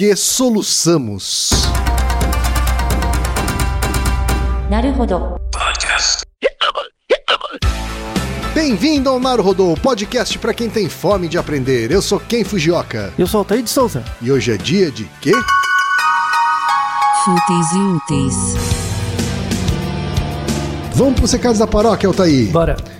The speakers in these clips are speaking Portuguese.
que soluçamos. Podcast. Bem-vindo ao Naruhodô, podcast para quem tem fome de aprender. Eu sou Ken Fujioka. Eu sou Altair de Souza. E hoje é dia de quê? Fúteis e úteis. Vamos para os recados da paróquia, Altair. Bora.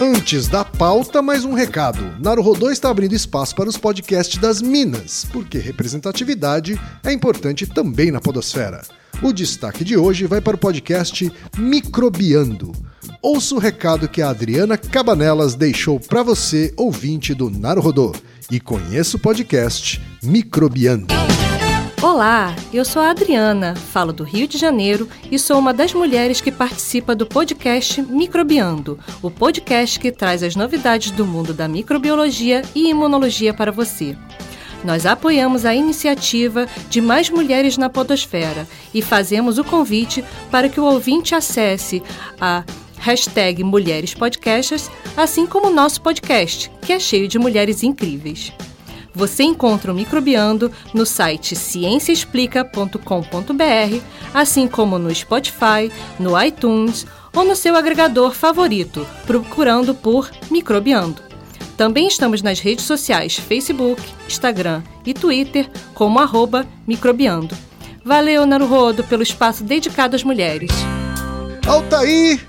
Antes da pauta, mais um recado. Naruhodô está abrindo espaço para os podcasts das Minas, porque representatividade é importante também na podosfera. O destaque de hoje vai para o podcast Microbiando. Ouça o recado que a Adriana Cabanelas deixou para você, ouvinte do Naruhodô, e conheça o podcast Microbiando. Olá, eu sou a Adriana, falo do Rio de Janeiro e sou uma das mulheres que participa do podcast Microbiando, o podcast que traz as novidades do mundo da microbiologia e imunologia para você. Nós apoiamos a iniciativa de mais mulheres na podosfera e fazemos o convite para que o ouvinte acesse a hashtag Mulheres Podcasters, assim como o nosso podcast, que é cheio de mulheres incríveis. Você encontra o Microbiando no site cienciaexplica.com.br, assim como no Spotify, no iTunes ou no seu agregador favorito, procurando por Microbiando. Também estamos nas redes sociais Facebook, Instagram e Twitter como arroba Microbiando. Valeu, Naruhodo, pelo espaço dedicado às mulheres. Altair!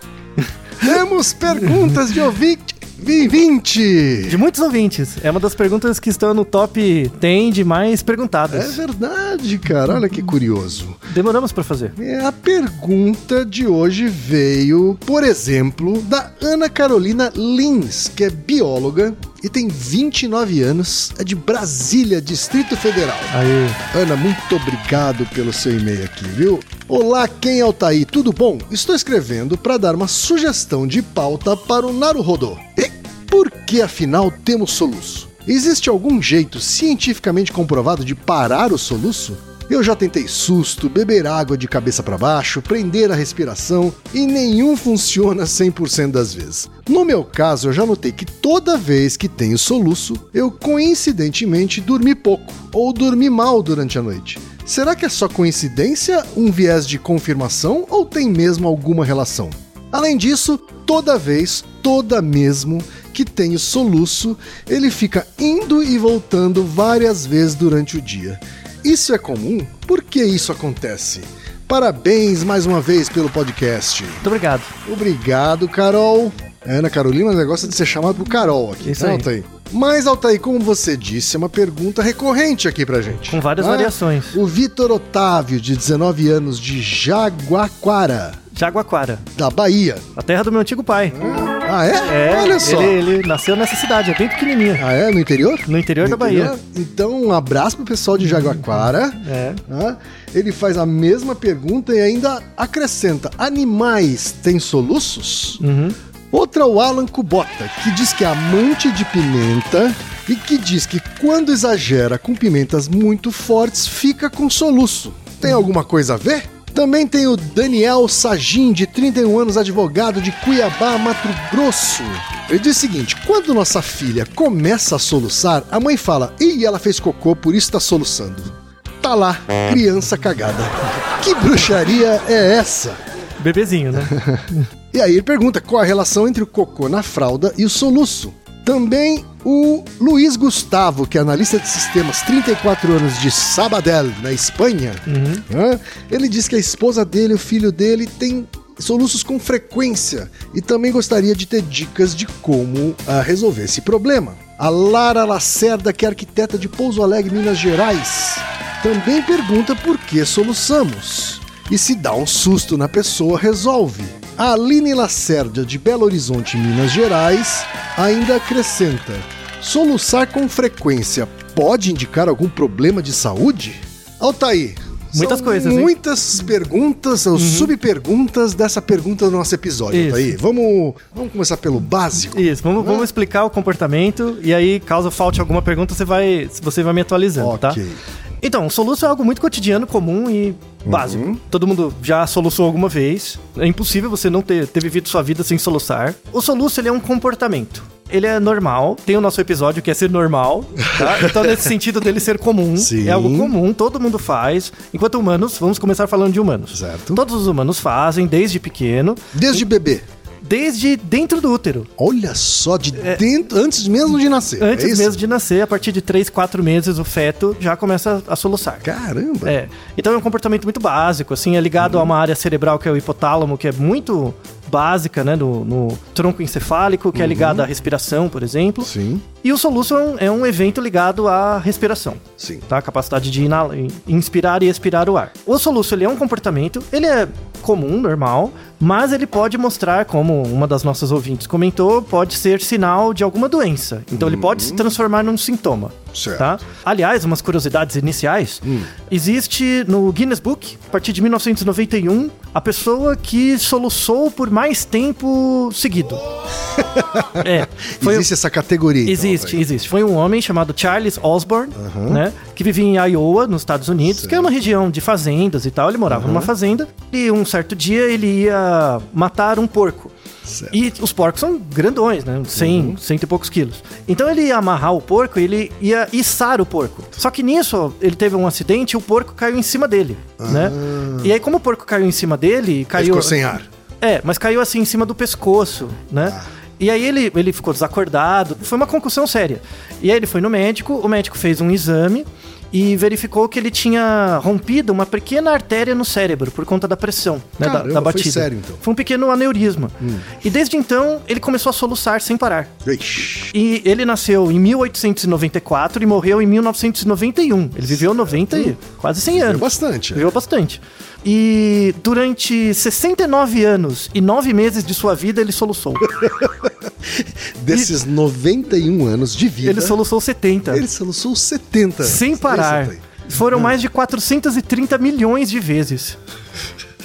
Temos perguntas de ouvinte. 20! De muitos ouvintes. É uma das perguntas que estão no top 10 de mais É perguntadas. verdade, cara. Olha que curioso. Demoramos pra fazer. É, a pergunta de hoje veio, por exemplo, da Ana Carolina Lins, que é bióloga e tem 29 anos, é de Brasília, Distrito Federal. Aí. Ana, muito obrigado pelo seu e-mail aqui, viu? Olá, quem é Altair? Tudo bom? Estou escrevendo para dar uma sugestão de pauta para o Naruhodô. E por que afinal temos soluço? Existe algum jeito cientificamente comprovado de parar o soluço? Eu já tentei susto, beber água de cabeça para baixo, prender a respiração e nenhum funciona 100% das vezes. No meu caso, eu já notei que toda vez que tenho soluço, eu coincidentemente dormi pouco ou dormi mal durante a noite. Será que é só coincidência, um viés de confirmação ou tem mesmo alguma relação? Além disso, toda vez, toda mesmo que tenho soluço, ele fica indo e voltando várias vezes durante o dia. Isso é comum? Por que isso acontece? Parabéns mais uma vez pelo podcast. Muito obrigado. Obrigado, Carol. Ana Carolina, negócio é de ser chamado por Carol aqui. Isso tá, aí. Altair? Mas, Altair, como você disse, é uma pergunta recorrente aqui pra gente. Com várias Ah, variações. O Vitor Otávio, de 19 anos, de Jaguaquara, Jaguaquara, da Bahia. a terra do meu antigo pai. Ah, é? É, Olha só. Ele, ele nasceu nessa cidade, é bem pequenininha. Ah, é? No interior? No interior da Bahia. Então, um abraço pro pessoal de Jaguaquara. É. Ah, Ele faz a mesma pergunta e ainda acrescenta: animais têm soluços? Uhum. Outra é o Alan Kubota, que diz que é amante de pimenta e que diz que quando exagera com pimentas muito fortes, fica com soluço. Tem alguma coisa a ver? Também tem o Daniel Sagin, de 31 anos, advogado de Cuiabá, Mato Grosso. Ele diz o seguinte: quando nossa filha começa a soluçar, a mãe fala: Ih, ela fez cocô, por isso tá soluçando. Tá lá, criança cagada. Que bruxaria é essa? Bebezinho, né? E aí ele pergunta qual a relação entre o cocô na fralda e o soluço. Também o Luiz Gustavo, que é analista de sistemas, 34 anos, de Sabadell, na Espanha. né? Ele diz que a esposa dele, o filho dele, tem soluços com frequência e também gostaria de ter dicas de como ah, resolver esse problema. A Lara Lacerda, que é arquiteta de Pouso Alegre, Minas Gerais, também pergunta por que soluçamos. E se dá um susto na pessoa, resolve. A Aline Lacerda, de Belo Horizonte, Minas Gerais, ainda acrescenta: soluçar com frequência pode indicar algum problema de saúde? Altair, Muitas São coisas, hein? Uhum. Muitas perguntas, ou subperguntas dessa pergunta do nosso episódio. Isso. Tá aí. Vamos, vamos começar pelo básico. Isso, vamos, vamos explicar o comportamento e aí, caso falte alguma pergunta, você vai, você vai me atualizando, tá? Então, o soluço é algo muito cotidiano, comum e básico. Todo mundo já soluçou alguma vez. É impossível você não ter, ter vivido sua vida sem soluçar. O soluço, ele é um comportamento. Ele é normal. Tem o nosso episódio que é ser normal, tá? Então, nesse sentido dele ser comum. Sim. É algo comum, todo mundo faz. Enquanto humanos, vamos começar falando de humanos. Certo. Todos os humanos fazem, desde pequeno, Desde bebê. Desde dentro do útero. Olha só, de dentro, antes mesmo de nascer. É. Antes é mesmo de nascer, a partir de 3, 4 meses, o feto já começa a soluçar. Caramba. É. Então é um comportamento muito básico, assim, é ligado a uma área cerebral que é o hipotálamo, que é muito básica, né, no, no tronco encefálico, que é ligada à respiração, por exemplo. Sim, E o soluço é um, é um evento ligado à respiração. sim. Tá? A capacidade de inala- inspirar e expirar o ar. O soluço ele é um comportamento, ele é comum, normal, mas ele pode mostrar, como uma das nossas ouvintes comentou, pode ser sinal de alguma doença. Então ele pode se transformar num sintoma. Certo. Tá? Aliás, umas curiosidades iniciais. Existe no Guinness Book, a partir de 1991, a pessoa que soluçou por mais tempo seguido. é. Existe essa categoria. então, Existe, velho. existe. Foi um homem chamado Charles Osborne, né? Que vivia em Iowa, nos Estados Unidos, que é uma região de fazendas e tal. Ele morava numa fazenda e um certo dia ele ia matar um porco. Certo. E os porcos são grandões, né? 100, cento e poucos quilos. Então ele ia amarrar o porco e ele ia içar o porco. Só que nisso ele teve um acidente e o porco caiu em cima dele, né? E aí como o porco caiu em cima dele, Ele caiu... ficou sem ar. É, mas caiu assim em cima do pescoço, né? E aí ele, ele ficou desacordado, foi uma concussão séria. E aí ele foi no médico, o médico fez um exame e verificou que ele tinha rompido uma pequena artéria no cérebro por conta da pressão, né, da, Caramba, da foi batida. sério, então. Foi um pequeno aneurisma. E desde então ele começou a soluçar sem parar. Ixi. E ele nasceu em 1894 e morreu em 1991. Ele viveu 90 e quase 100 Viveu anos. bastante. Viveu bastante. E durante 69 anos e 9 meses de sua vida, ele soluçou. Desses 91 anos de vida, ele soluçou 70. ele soluçou 70. Sem parar. Foram mais de 430 milhões de vezes.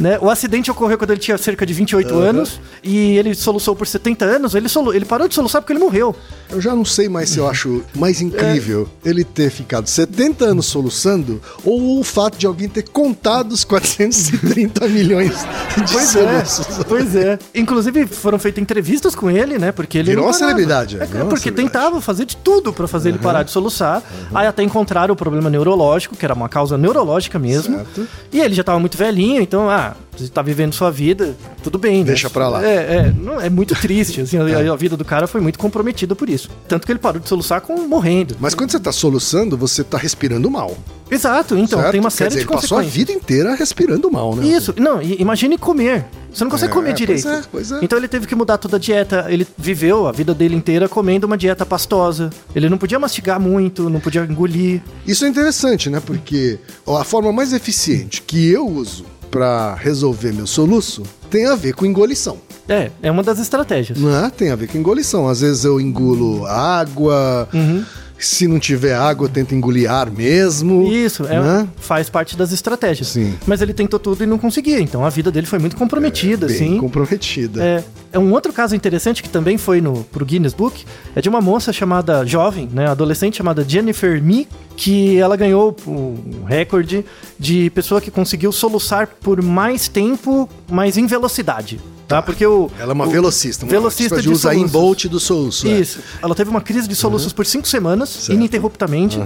Né? O acidente ocorreu quando ele tinha cerca de 28 anos e ele soluçou por 70 anos. Ele, solu... ele parou de soluçar porque ele morreu. Eu já não sei mais se eu acho mais incrível É. ele ter ficado 70 anos soluçando ou o fato de alguém ter contado os 430 milhões de Pois é, soluços. pois é. Inclusive foram feitas entrevistas com ele, né? Porque ele Virou uma celebridade, é, É, virou porque tentava fazer de tudo pra fazer ele parar de soluçar. Aí até encontraram o problema neurológico, que era uma causa neurológica mesmo. Certo. E ele já tava muito velhinho, então, ah, você tá vivendo sua vida, tudo bem, né? Deixa pra lá. É, é, não, é muito triste, assim, a, a vida do cara foi muito comprometida por isso. Tanto que ele parou de soluçar com morrendo. Mas quando você tá soluçando, você tá respirando mal. Exato, então, certo? tem uma Quer série dizer, de ele passou a consequências. vida inteira respirando mal, né? Isso, não, imagine comer. Você não consegue É, comer pois direito. é, pois é. Então ele teve que mudar toda a dieta. Ele viveu a vida dele inteira comendo uma dieta pastosa. Ele não podia mastigar muito, não podia engolir. Isso é interessante, né? Porque a forma mais eficiente que eu uso pra resolver meu soluço tem a ver com engolição. É, é uma das estratégias. Não é? Tem a ver com engolição. Às vezes eu engulo água. Uhum. Se não tiver água, eu tento engolir ar mesmo. Isso, é, né? faz parte das estratégias. Sim. Mas ele tentou tudo e não conseguia. Então a vida dele foi muito comprometida, Bem assim. comprometida. É, é um outro caso interessante que também foi no pro Guinness Book, é de uma moça chamada jovem, né, adolescente chamada Jennifer Me, que ela ganhou o recorde de pessoa que conseguiu soluçar por mais tempo, mas em velocidade, tá? Porque o Ela é uma o- velocista. uma velocista espécie de de soluços. Bolt do soluço. é. Isso. Ela teve uma crise de soluços por cinco semanas, Certo. ininterruptamente,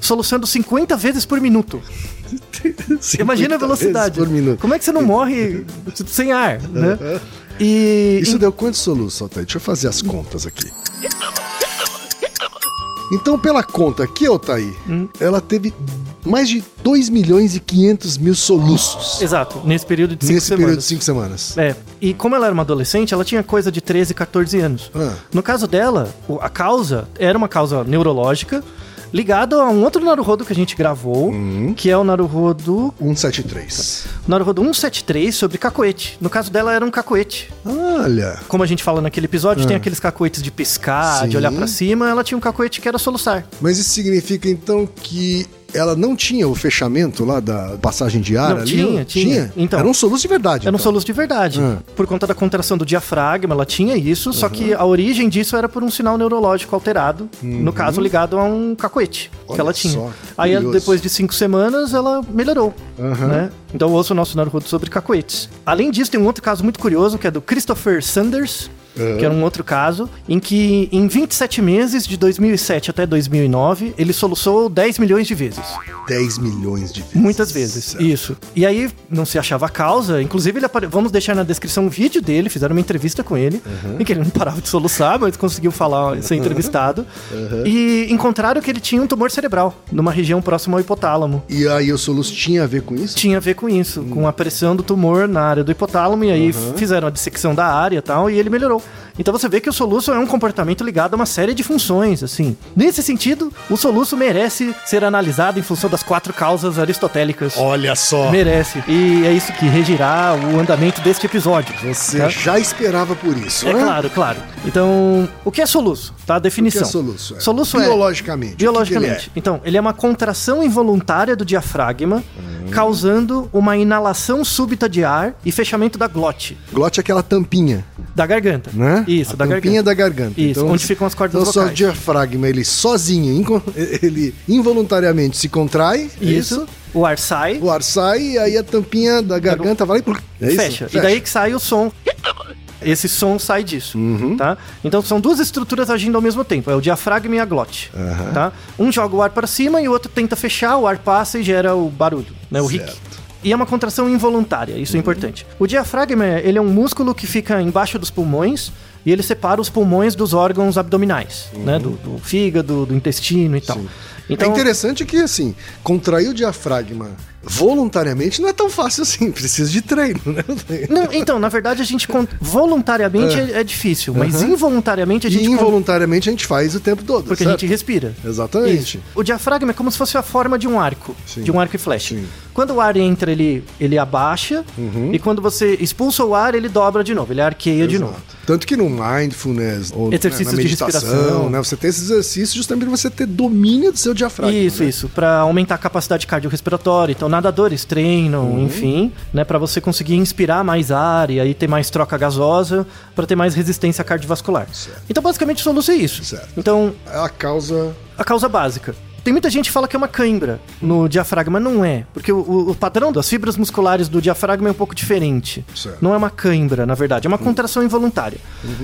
soluçando 50 vezes por minuto. 50 Imagina a velocidade. Por minuto. Como é que você não morre sem ar, né? E Isso deu quantos soluços, Altair? Deixa eu fazer as contas aqui. Então, pela conta aqui, Altair, Hum. ela teve mais de 2 milhões e 500 mil soluços Exato, nesse período de cinco nesse semanas. período de 5 semanas. É, e como ela era uma adolescente, ela tinha coisa de 13, 14 anos. Ah. No caso dela, a causa era uma causa neurológica ligada a um outro Naruhodo que a gente gravou, Uhum. que é o Naruhodo, 173. Naruhodo 173 sobre cacoete. No caso dela era um cacoete. Olha. Como a gente fala naquele episódio, tem aqueles cacoetes de piscar, Ah. Sim. de olhar pra cima, ela tinha um cacoete que era soluçar. Mas isso significa então que ela não tinha o fechamento lá da passagem de ar Não, ali? tinha, tinha. Então. Era um soluço de verdade. Era um então. soluço de verdade. Ah. Por conta da contração do diafragma, ela tinha isso, só que a origem disso era por um sinal neurológico alterado, no caso ligado a um cacoete que Olha ela tinha. só, Aí depois de cinco semanas ela melhorou. Né? Então ouça o nosso Naruto sobre cacoetes. Além disso, tem um outro caso muito curioso que é do Christopher Sanders. Que era um outro caso, em que em 27 meses, de 2007 até 2009, ele soluçou 10 milhões de vezes. 10 milhões de vezes. Muitas vezes, Certo. isso. E aí não se achava a causa, inclusive ele apare... vamos deixar na descrição um vídeo dele, fizeram uma entrevista com ele, em que ele não parava de soluçar, mas conseguiu falar, ser entrevistado. E encontraram que ele tinha um tumor cerebral, numa região próxima ao hipotálamo. E aí o soluço tinha a ver com isso? Tinha a ver com isso, com a pressão do tumor na área do hipotálamo, e aí fizeram a dissecção da área e tal, e ele melhorou. Então você vê que o soluço é um comportamento ligado a uma série de funções, assim. Nesse sentido, o soluço merece ser analisado em função das quatro causas aristotélicas. Olha só. Merece. E é isso que regirá o andamento deste episódio. Você tá? já esperava por isso, É né? claro, claro. Então, o que é soluço? Tá? A O que definição. é soluço? É. Soluço é- Biologicamente. o que que Biologicamente. Então, ele é uma contração involuntária do diafragma, Hum. causando uma inalação súbita de ar e fechamento da glote, ele é? Glote é aquela tampinha, da garganta. Né? Isso, a da tampinha garganta. da garganta. Isso, onde ficam as cordas então, só o vocais. diafragma, ele sozinho, ele involuntariamente se contrai, é Isso. O ar sai, O ar sai e aí a tampinha da garganta vai e é isso? fecha. E daí que sai o som. Esse som sai disso, Uhum. tá? Então são duas estruturas agindo ao mesmo tempo, é o diafragma e a glote, tá? Um joga o ar para cima e o outro tenta fechar, o ar passa e gera o barulho, né, o. Certo. E é uma contração involuntária, isso é importante. O diafragma, ele é um músculo que fica embaixo dos pulmões e ele separa os pulmões dos órgãos abdominais, né, do, do fígado, do intestino e tal. Então, é interessante que, assim, contrair o diafragma voluntariamente não é tão fácil assim, precisa de treino, né? Não, então, na verdade, a gente voluntariamente é, é difícil, mas Uhum. involuntariamente a E gente con- involuntariamente a gente faz o tempo todo, porque a certo? gente respira. Exatamente. Isso. O diafragma é como se fosse a forma de um arco, Sim. de um arco e flecha. Sim. Quando o ar entra, ele, ele abaixa, Uhum. e quando você expulsa o ar, ele dobra de novo, ele arqueia de Exato. novo. Tanto que no mindfulness ou Exercícios né, na de meditação, respiração. né, você tem esses exercícios justamente para você ter domínio do seu diafragma. Isso, né? isso, Pra aumentar a capacidade cardiorrespiratória. Então, nadadores treinam, Uhum. enfim, né, para você conseguir inspirar mais ar e aí ter mais troca gasosa, para ter mais resistência cardiovascular. Certo. Então, basicamente, o soluço é isso. Certo. Então, É a causa a causa básica. Tem muita gente que fala que é uma cãibra no diafragma, não é. Porque o, o- o padrão das fibras musculares do diafragma é um pouco diferente. Certo. Não é uma cãibra, na verdade, é uma contração involuntária.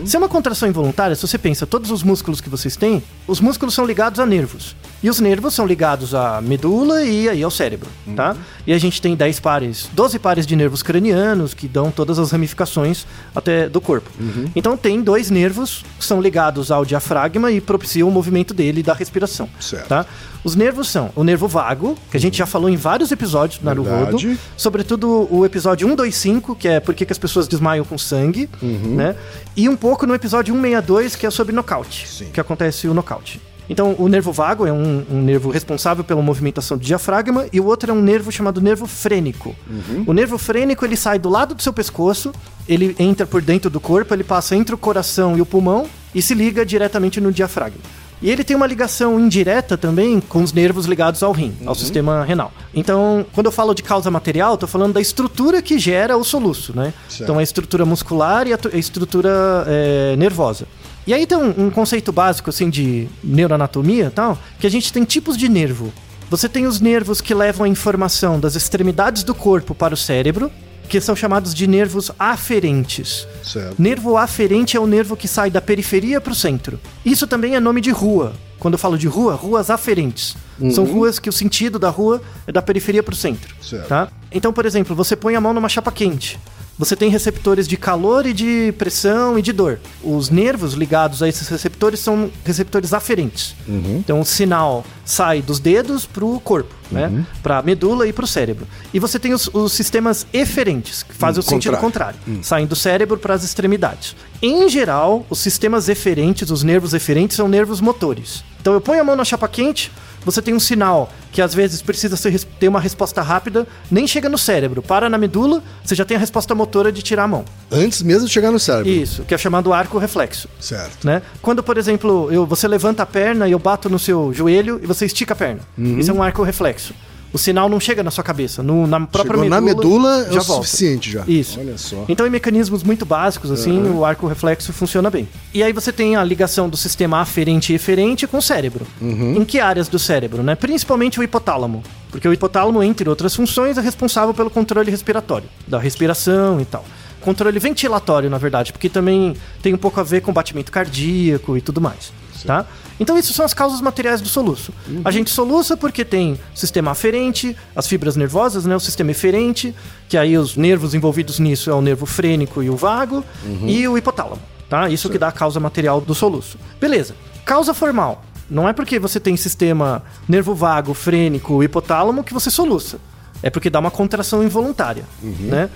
Se é uma contração involuntária, se você pensa, todos os músculos que vocês têm, os músculos são ligados a nervos. E os nervos são ligados à medula e aí ao cérebro, tá? E a gente tem 10 pares, 12 pares de nervos cranianos que dão todas as ramificações até do corpo. Então tem dois nervos que são ligados ao diafragma e propiciam o movimento dele da respiração. Certo. Tá? Os nervos são o nervo vago, que a gente já falou em vários episódios do Naruhodo, Verdade. sobretudo o episódio 125, que é por que que as pessoas desmaiam com sangue, Uhum. né? E um pouco no episódio 162, que é sobre nocaute, Sim. que acontece o nocaute. Então, o nervo vago é um, um nervo responsável pela movimentação do diafragma e o outro é um nervo chamado nervo frênico. Uhum. O nervo frênico, ele sai do lado do seu pescoço, ele entra por dentro do corpo, ele passa entre o coração e o pulmão e se liga diretamente no diafragma. E ele tem uma ligação indireta também com os nervos ligados ao rim, Uhum. ao sistema renal. Então, quando eu falo de causa material, estou falando da estrutura que gera o soluço, né? Certo. Então, a estrutura muscular e a a estrutura é, nervosa. E aí tem um, um conceito básico, assim, de neuroanatomia e tal, que a gente tem tipos de nervo. Você tem os nervos que levam a informação das extremidades do corpo para o cérebro, que são chamados de nervos aferentes. Certo. Nervo aferente é o nervo que sai da periferia para o centro. Isso também é nome de rua. Quando eu falo de rua, ruas aferentes. São ruas que o sentido da rua é da periferia para o centro. Certo. Tá? Então, por exemplo, você põe a mão numa chapa quente. Você tem receptores de calor e de pressão e de dor. Os nervos ligados a esses receptores são receptores aferentes. Então, o sinal sai dos dedos para o corpo, né? Para a medula e para o cérebro. E você tem os, os sistemas eferentes, que fazem Hum, o sentido contrário. contrário. Saem do cérebro para as extremidades. Em geral, os sistemas eferentes, os nervos eferentes, são nervos motores. Então, eu ponho a mão na chapa quente, você tem um sinal que às vezes precisa ser, ter uma resposta rápida, nem chega no cérebro, para na medula, você já tem a resposta motora de tirar a mão. Antes mesmo de chegar no cérebro. Isso, que é chamado arco reflexo. Certo. Né? Quando, por exemplo, eu, você levanta a perna e eu bato no seu joelho e você estica a perna. Uhum. Isso é um arco reflexo. O sinal não chega na sua cabeça, no- na própria Chegou medula. na medula, é já o volta. suficiente já. Isso. Olha só. Então, em mecanismos muito básicos, assim, o arco reflexo funciona bem. E aí você tem a ligação do sistema aferente e eferente com o cérebro. Uhum. Em que áreas do cérebro, né? Principalmente o hipotálamo. Porque o hipotálamo, entre outras funções, é responsável pelo controle respiratório, da respiração e tal. Controle ventilatório, na verdade, porque também tem um pouco a ver com batimento cardíaco e tudo mais. Tá? Então, isso são as causas materiais do soluço. A gente soluça porque tem sistema aferente, as fibras nervosas, né? o sistema eferente, que aí os nervos envolvidos nisso é o nervo frênico e o vago, e o hipotálamo. Tá? Isso que dá a causa material do soluço. Beleza. Causa formal. Não é porque você tem sistema nervo vago, frênico, hipotálamo que você soluça. É porque dá uma contração involuntária, né?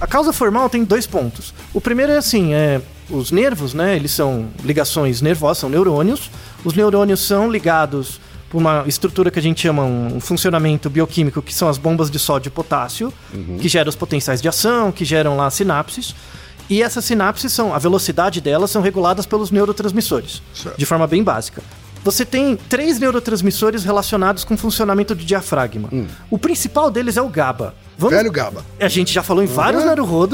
A causa formal tem dois pontos. O primeiro é assim, é os nervos, né? Eles são ligações nervosas, são neurônios. Os neurônios são ligados por uma estrutura que a gente chama um funcionamento bioquímico, que são as bombas de sódio e potássio, que geram os potenciais de ação, que geram lá sinapses. E essas sinapses são, a velocidade delas são reguladas pelos neurotransmissores, Certo. de forma bem básica. Você tem três neurotransmissores relacionados com o funcionamento do diafragma. O principal deles é o GABA. Vamos- Velho GABA. a gente já falou em vários Uhum.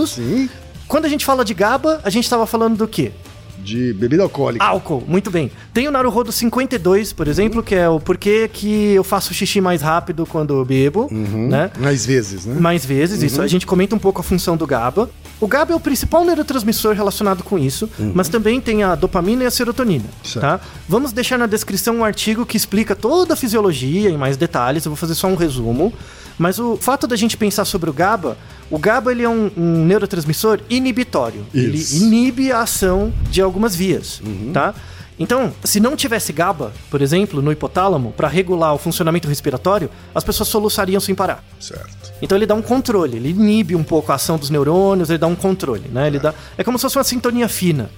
Sim. Quando a gente fala de GABA, a gente estava falando do quê? De bebida alcoólica. Álcool, muito bem. Tem o Naruhodo 52, por exemplo, que é o porquê que eu faço xixi mais rápido quando eu bebo, né? Mais vezes, né? Mais vezes, isso. A gente comenta um pouco a função do GABA. O GABA é o principal neurotransmissor relacionado com isso, mas também tem a dopamina e a serotonina, Certo. tá? Vamos deixar na descrição um artigo que explica toda a fisiologia em mais detalhes, eu vou fazer só um resumo. Mas o fato da gente pensar sobre o GABA, o GABA ele é um, um neurotransmissor inibitório. Isso. Ele inibe a ação de algumas vias, Uhum. tá? Então, se não tivesse GABA, por exemplo, no hipotálamo, para regular o funcionamento respiratório, as pessoas soluçariam sem parar. Certo. Então ele dá um controle, ele inibe um pouco a ação dos neurônios, ele dá um controle, né? Ele dá, é como se fosse uma sintonia fina,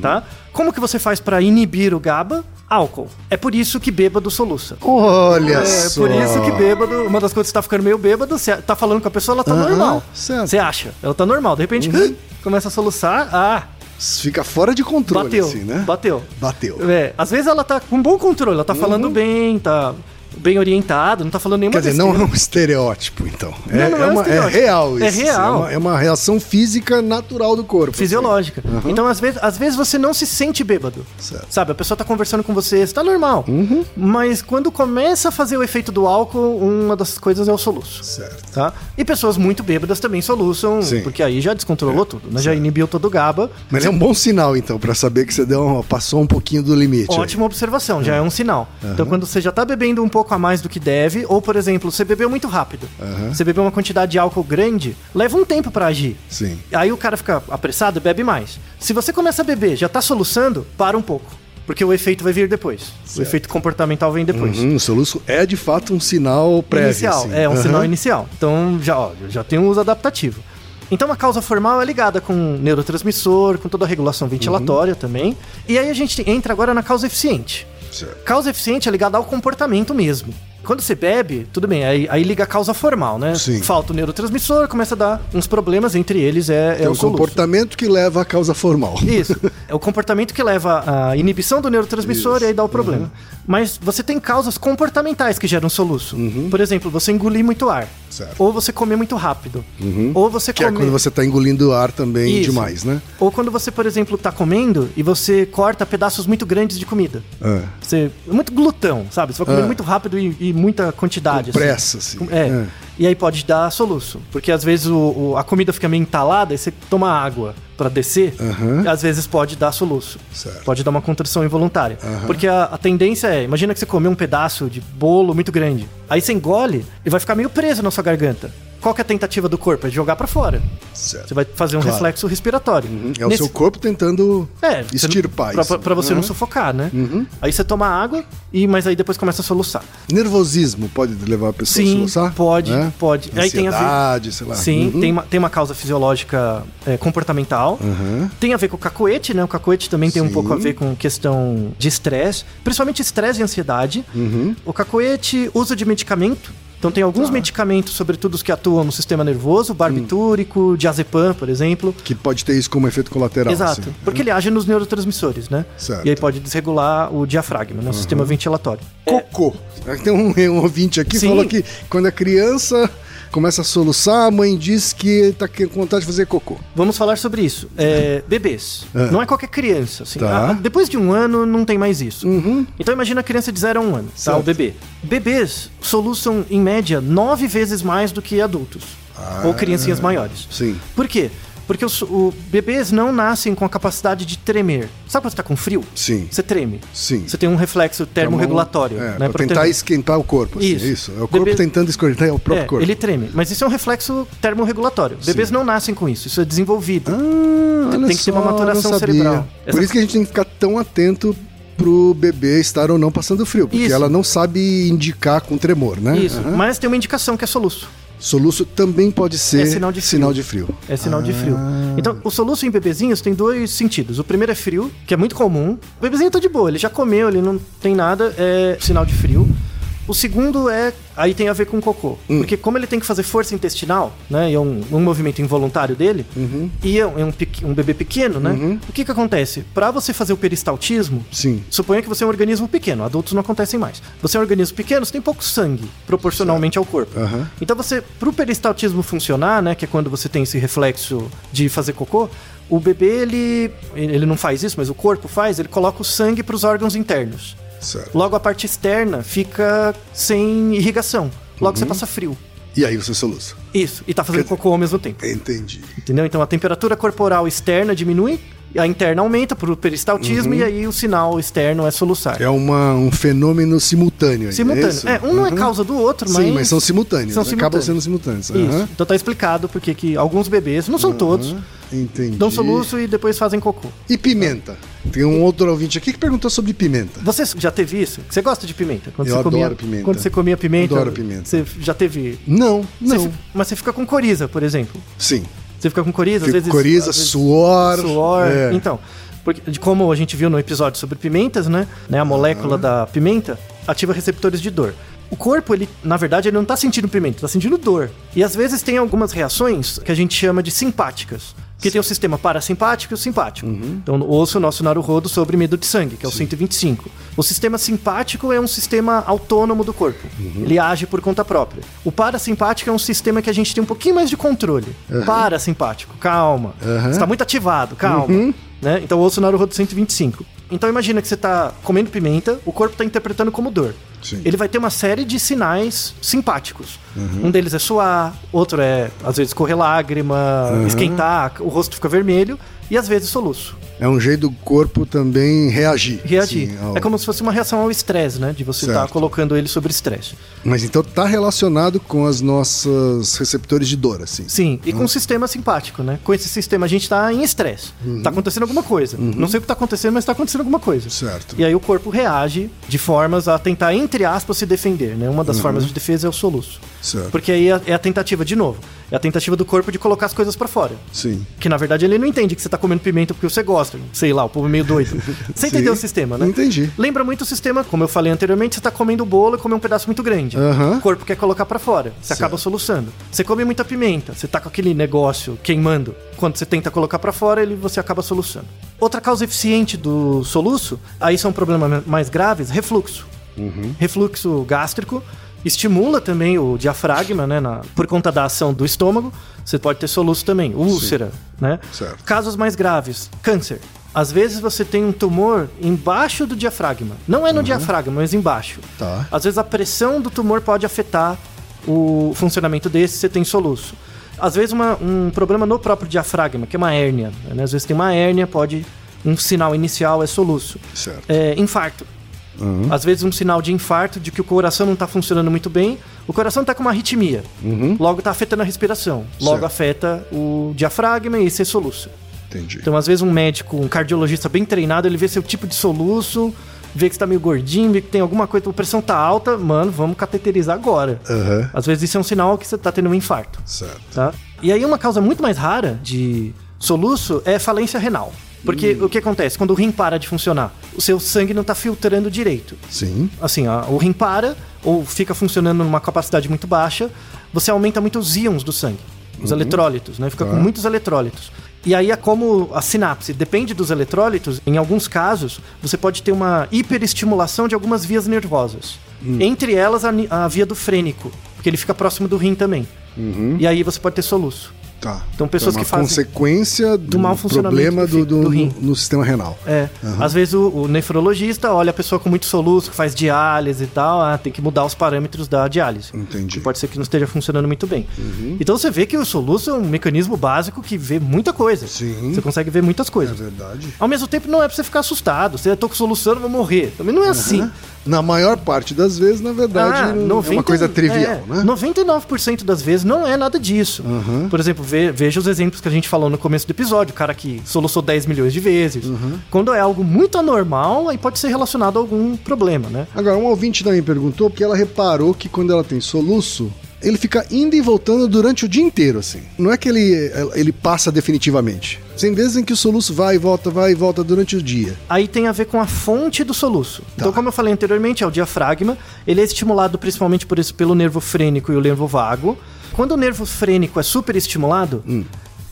tá? Como que você faz para inibir o GABA? Álcool. É por isso que bêbado soluça. Olha É só. por isso que bêbado, uma das coisas que você tá ficando meio bêbado, você tá falando com a pessoa, ela tá Aham, normal. certo. Você acha? Ela tá normal. De repente, começa a soluçar, ah, Fica fora de controle, bateu, assim, né? bateu. Bateu. É, às vezes ela tá com bom controle, ela tá falando bem, tá bem orientada, não tá falando nenhuma Quer dizer, não é besteira. um estereótipo, então. É, não é é um uma- é real É isso. real. É uma, é uma reação física natural do corpo. fisiológica. Então, às vezes, às vezes você não se sente bêbado. Certo. Sabe, a pessoa tá conversando com você, você tá normal. Mas quando começa a fazer o efeito do álcool, uma das coisas é o soluço. Certo. Tá? E pessoas muito bêbadas também soluçam, Sim. porque aí já descontrolou tudo, né? Já inibiu todo o GABA. Mas é um bom sinal, então, pra saber que você deu uma- passou um pouquinho do limite. aí. Ótima observação, já é um sinal. Então, quando você já tá bebendo um pouco a mais do que deve, ou, por exemplo, você bebeu muito rápido, você bebeu uma quantidade de álcool grande, leva um tempo pra agir. Sim. Aí o cara fica apressado e bebe mais. Se você começa a beber, já tá soluçando, para um pouco. Porque o efeito vai vir depois. O efeito comportamental vem depois. Uhum, o soluço é de fato um sinal prévio. inicial, assim. é um Aham. sinal inicial. Então já, ó, já tem um uso adaptativo. Então a causa formal é ligada com neurotransmissor, com toda a regulação ventilatória também. E aí a gente entra agora na causa eficiente. Certo. Causa eficiente é ligada ao comportamento mesmo. Quando você bebe, tudo bem, aí, aí liga a causa formal, né? Sim. Falta o neurotransmissor, começa a dar uns problemas, entre eles é, é É o o comportamento que leva à causa formal. Isso. É o comportamento que leva à inibição do neurotransmissor Isso. e aí dá o problema. Mas você tem causas comportamentais que geram soluço. Por exemplo, você engolir muito ar. Certo. Ou você comer muito rápido. Ou você Que é quando você tá engolindo ar também Isso. demais, né? Ou quando você, por exemplo, tá comendo e você corta pedaços muito grandes de comida. É. Você... Muito glutão, sabe? Você vai comer Ah. muito rápido e, e muita quantidade. Com assim. pressa, assim. É. É. E aí pode dar soluço. Porque às vezes o, o- a comida fica meio entalada e você toma água pra descer. E às vezes pode dar soluço. Certo. Pode dar uma contração involuntária. Aham. Porque a, a tendência é, imagina que você comeu um pedaço de bolo muito grande. Aí você engole e vai ficar meio preso na sua garganta. Qual que é a tentativa do corpo? É jogar pra fora. Certo. Você vai fazer um Claro. reflexo respiratório. É o Nesse- seu corpo tentando É, não- extirpar pra, isso. pra você não Uhum. sufocar, né? Aí você toma água, e mas aí depois começa a soluçar. Nervosismo pode levar a pessoa a Sim, soluçar? pode, né? pode. Aí tem a ver- Ansiedade, sei lá. Sim, Uhum. tem, uma, tem uma causa fisiológica é, comportamental. Uhum. Tem a ver com o cacoete, né? O cacoete também tem um Sim. pouco a ver com questão de estresse, principalmente estresse e ansiedade. Uhum. O cacoete usa de medicamento. Então tem alguns Tá. medicamentos, sobretudo os que atuam no sistema nervoso, barbitúrico, diazepam, por exemplo. Que pode ter isso como efeito colateral. Exato, assim. porque ele age nos neurotransmissores, né? Certo. E aí pode desregular o diafragma, né? O sistema ventilatório. Cocô. Tem um, um ouvinte aqui que Sim. falou que quando a criança começa a soluçar, a mãe diz que tá com vontade de fazer cocô. Vamos falar sobre isso. É, bebês. É. Não é qualquer criança. Assim. Tá. Ah, depois de um ano, não tem mais isso. Uhum. Então imagina a criança de 0 a 1 um ano, tá? Certo. O bebê. Bebês soluçam, em média, nove vezes mais do que adultos. ou criancinhas maiores. Ah, Sim. Por quê? Porque os o, bebês não nascem com a capacidade de tremer. Sabe quando você tá com frio? Sim. Você treme. Sim. Você tem um reflexo termorregulatório. É, né, pra tentar ter- esquentar o corpo. Assim, Isso. isso. É o corpo Bebê- tentando esquentar o próprio É, corpo. ele treme. Mas isso é um reflexo termorregulatório. Bebês não nascem com isso. Isso é desenvolvido. Ah, Tem que ter uma só, maturação cerebral. Por isso que a gente tem que ficar tão atento pro bebê estar ou não passando frio, porque Isso. ela não sabe indicar com tremor, né? Isso. Aham. Mas tem uma indicação que é soluço. Soluço também pode ser É sinal de frio. sinal de frio. É sinal de frio. Ah. Então, o soluço em bebezinhos tem dois sentidos. O primeiro é frio, que é muito comum. O bebezinho tá de boa, ele já comeu, ele não tem nada, é sinal de frio. O segundo é. Aí tem a ver com cocô. Hum. Porque como ele tem que fazer força intestinal, né? E é um, um movimento involuntário dele, Uhum. e é um, é um bebê pequeno, né? O que que acontece? Pra você fazer o peristaltismo, Sim. Suponha que você é um organismo pequeno, adultos não acontecem mais. Você é um organismo pequeno, você tem pouco sangue, proporcionalmente ao corpo. Aham. Então você, pro peristaltismo funcionar, né, que é quando você tem esse reflexo de fazer cocô, o bebê ele ele não faz isso, mas o corpo faz, ele coloca o sangue para os órgãos internos. Certo. Logo a parte externa fica sem irrigação. Logo Uhum. você passa frio. E aí você soluça. Isso, e tá fazendo cocô ao mesmo tempo. Entendi. Entendeu? Então a temperatura corporal externa diminui, a interna aumenta pro peristaltismo e aí o sinal externo é soluçar. Uhum. É uma, um fenômeno simultâneo. aí, Simultâneo. É? É, um não é Uhum. causa do outro, mas. Sim, mas são simultâneos. São Acabam simultâneos. sendo simultâneos. Aham. Então tá explicado porque que alguns bebês, não são todos, Entendi. dão soluço e depois fazem cocô. E pimenta? Tem um outro ouvinte aqui que perguntou sobre pimenta. Você já teve isso? Você gosta de pimenta? Quando Eu você comia, adoro pimenta. Quando você comia pimenta. Adoro pimenta. Você já teve. Não, Você não. fi- mas você fica com coriza, por exemplo. Sim. Você fica com coriza, às vezes. coriza, às vezes- suor. Suor. É. Então, porque, de como a gente viu no episódio sobre pimentas, né? né, A molécula da pimenta ativa receptores de dor. O corpo, ele, na verdade, ele não tá sentindo pimenta, tá sentindo dor. E às vezes tem algumas reações que a gente chama de simpáticas. Que tem o sistema parasimpático e o simpático. Então, ouça o nosso Naruhodo sobre medo de sangue, que é o 125. O sistema simpático é um sistema autônomo do corpo. Ele age por conta própria. O parasimpático é um sistema que a gente tem um pouquinho mais de controle. Parasimpático, calma. Uhum. Você tá muito ativado, calma. Né? Então ouça o Naruhodo 125. Então imagina que você tá comendo pimenta, o corpo tá interpretando como dor. Sim. Ele vai ter uma série de sinais simpáticos. Um deles é suar, outro é às vezes correr lágrima, esquentar, o rosto fica vermelho e às vezes soluço. É um jeito do corpo também reagir. Reagir. Sim, ao- É como se fosse uma reação ao estresse, né? De você estar Certo. colocando ele sobre estresse. Mas então tá relacionado com as nossas receptores de dor, assim. Sim, e com o sistema simpático, né? Com esse sistema a gente tá em estresse. Tá acontecendo alguma coisa. Não sei o que tá acontecendo, mas tá acontecendo alguma coisa. Certo. E aí o corpo reage de formas a tentar, entre aspas, se defender, né? Uma das formas de defesa é o soluço. Certo. Porque aí é é a tentativa, de novo, é a tentativa do corpo de colocar as coisas pra fora. Sim. Que na verdade ele não entende que você tá comendo pimenta porque você gosta. Sei lá, o povo é meio doido. Você entendeu o sistema, né? Entendi. Lembra muito o sistema, como eu falei anteriormente, você tá comendo bolo e come um pedaço muito grande. Aham. O corpo quer colocar pra fora. Você acaba soluçando. Você come muita pimenta, você tá com aquele negócio queimando. Quando você tenta colocar pra fora, ele você acaba soluçando. Outra causa eficiente do soluço, aí são problemas mais graves, refluxo. Refluxo gástrico estimula também o diafragma, né, na- por conta da ação do estômago. Você pode ter soluço também, úlcera, né? Certo. Casos mais graves, câncer. Às vezes você tem um tumor embaixo do diafragma. Não é no diafragma, mas embaixo. Tá. Às vezes a pressão do tumor pode afetar o funcionamento desse, você tem soluço. Às vezes uma- um problema no próprio diafragma, que é uma hérnia. né? Às vezes tem uma hérnia, pode. Um sinal inicial é soluço. Certo. É, infarto. Às vezes um sinal de infarto, de que o coração não está funcionando muito bem. O coração está com uma arritmia. Logo está afetando a respiração. Logo Certo. afeta o diafragma e esse soluço. Entendi. Então, às vezes, um médico, um cardiologista bem treinado, ele vê seu tipo de soluço, vê que você tá meio gordinho, vê que tem alguma coisa, a pressão tá alta, mano, vamos cateterizar agora. Aham. Às vezes isso é um sinal que você tá tendo um infarto, Certo. tá? E aí uma causa muito mais rara de soluço é falência renal. Porque o que acontece? Quando o rim para de funcionar, o seu sangue não tá filtrando direito. Sim. Assim, a- o rim para ou fica funcionando numa capacidade muito baixa, você aumenta muito os íons do sangue, os eletrólitos, né? Fica com muitos eletrólitos. E aí, é como a sinapse depende dos eletrólitos, em alguns casos, você pode ter uma hiperestimulação de algumas vias nervosas. Entre elas, a, a via do frênico, porque ele fica próximo do rim também. E aí você pode ter soluço. Tá. Então, pessoas é uma que fazem- consequência do, mau funcionamento problema do do, do, do rim. no, no sistema renal. É. Às vezes o, o nefrologista olha a pessoa com muito soluço, que faz diálise e tal, ah, tem que mudar os parâmetros da diálise. Entendi. Que pode ser que não esteja funcionando muito bem. Então você vê que o soluço é um mecanismo básico que vê muita coisa. Sim. Você consegue ver muitas É coisas. verdade. Ao mesmo tempo, não é pra você ficar assustado. Você tô com solução, eu vou morrer. Também não é assim. Na maior parte das vezes, na verdade, Ah, não- é uma coisa trivial, é, né? 99% das vezes não é nada disso. Por exemplo, ve- veja os exemplos que a gente falou no começo do episódio. O cara que soluçou 10 milhões de vezes. Quando é algo muito anormal, aí pode ser relacionado a algum problema, né? Agora, um ouvinte também perguntou porque ela reparou que quando ela tem soluço, ele fica indo e voltando durante o dia inteiro, assim. Não é que ele, ele passa definitivamente. Tem vezes em que o soluço vai e volta, vai e volta durante o dia. Aí tem a ver com a fonte do soluço. Então, como eu falei anteriormente, é o diafragma. Ele é estimulado principalmente por isso, pelo nervo frênico e o nervo vago. Quando o nervo frênico é superestimulado,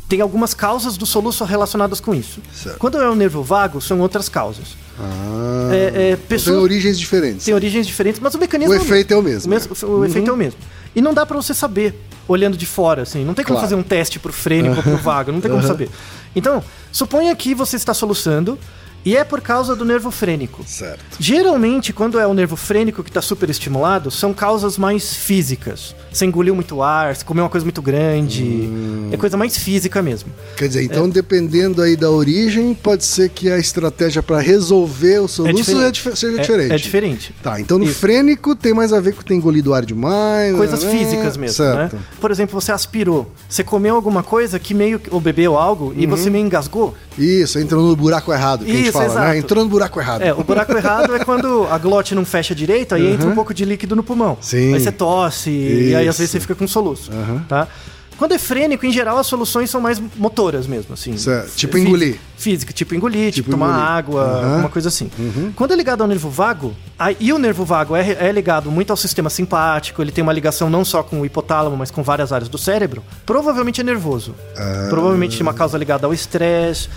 tem algumas causas do soluço relacionadas com isso. Certo. Quando é o nervo vago, são outras causas. Ah, É, é, então pessoa- tem origens diferentes. Tem origens diferentes, mas o mecanismo O é efeito é o mesmo, O, mes- é. o efeito é o mesmo. E não dá pra você saber olhando de fora, assim. Não tem como Claro. fazer um teste pro frênico ou pro vago, não tem como saber. Então, suponha que você está soluçando e é por causa do nervo frênico. Certo. Geralmente, quando é o nervo frênico que está super estimulado, são causas mais físicas. Você engoliu muito ar, você comeu uma coisa muito grande. Hum. É coisa mais física mesmo. Quer dizer, então É. dependendo aí da origem, pode ser que a estratégia para resolver o soluço é dif- seja É- diferente. É, diferente. Tá, então no Isso. frênico tem mais a ver com ter engolido ar demais. Coisas né? físicas mesmo, certo. né? Por exemplo, você aspirou. Você comeu alguma coisa que meio... que- Ou bebeu algo e você meio engasgou. Isso, entrou no buraco errado, que a gente Isso, fala, exato. né? Entrou no buraco errado. É, o buraco errado é quando a glote não fecha direito, aí entra um pouco de líquido no pulmão. Sim. Aí você tosse, e aí às Isso. vezes você fica com soluço, tá? Quando é frênico, em geral, as soluções são mais motoras mesmo, assim. Certo, tipo engolir. Física, tipo engolir, tipo, Tipo tomar engolir. água, Aham. alguma coisa assim. Quando é ligado ao nervo vago, aí, e o nervo vago é, é ligado muito ao sistema simpático, ele tem uma ligação não só com o hipotálamo, mas com várias áreas do cérebro, provavelmente é nervoso. Ah. Provavelmente tem uma causa ligada ao estresse.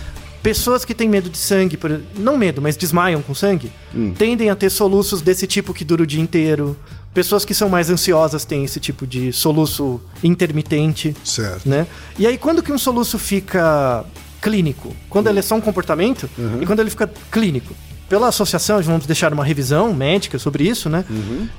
Pessoas que têm medo de sangue, por- não medo, mas desmaiam com sangue, Hum. tendem a ter soluços desse tipo que dura o dia inteiro. Pessoas que são mais ansiosas têm esse tipo de soluço intermitente Certo. né? E aí, quando que um soluço fica clínico? Quando ele é só um comportamento e quando ele fica clínico. Pela associação, vamos deixar uma revisão médica sobre isso, né?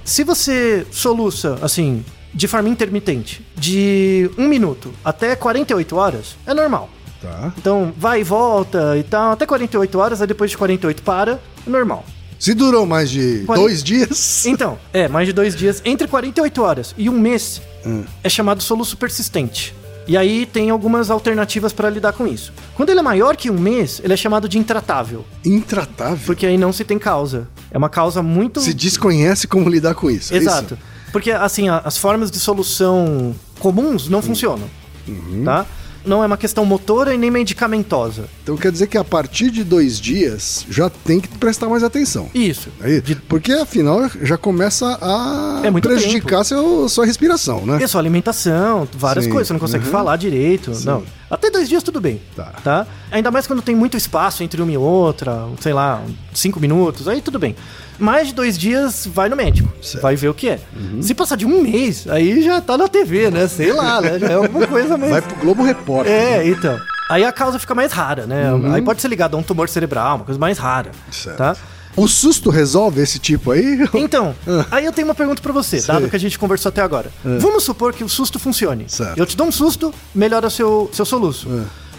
Se você soluça, assim, de forma intermitente, de um minuto até 48 horas, é normal. Tá. Então, vai e volta e tal, até 48 horas, aí depois de 48 para, é normal. Se durou mais de Quarenta- dois dias. Então, é, mais de dois dias, entre 48 horas e um mês, Hum. é chamado soluço persistente. E aí tem algumas alternativas para lidar com isso. Quando ele é maior que um mês, ele é chamado de intratável, Intratável. porque aí não se tem causa. É uma causa muito. Se desconhece como lidar com isso. é Exato. isso? Porque, assim, as formas de solução comuns Hum. não funcionam. Uhum. Tá? Não é uma questão motora e nem medicamentosa. Então quer dizer que a partir de dois dias já tem que prestar mais atenção. Isso. Aí, porque afinal já começa a É muito prejudicar seu, sua respiração, né? E a sua alimentação, várias Sim. coisas, você não consegue Uhum. falar direito. Não. Até dois dias tudo bem. Tá. Ainda mais quando tem muito espaço entre uma e outra, sei lá, cinco minutos, aí tudo bem. Mais de dois dias, vai no médico. Certo. Uhum. Vai ver o que é. Se passar de um mês, aí já tá na TV, né? Sei lá, né? Já é alguma coisa mais. Vai pro Globo Repórter. É, então. Aí a causa fica mais rara, né? Aí pode ser ligado a um tumor cerebral, uma coisa mais rara. Uhum. Certo. Tá? O susto resolve esse tipo aí? Então, aí eu tenho uma pergunta pra você, dado que a gente conversou até agora. Vamos supor que o susto funcione. Certo. Eu te dou um susto, melhora seu, seu soluço.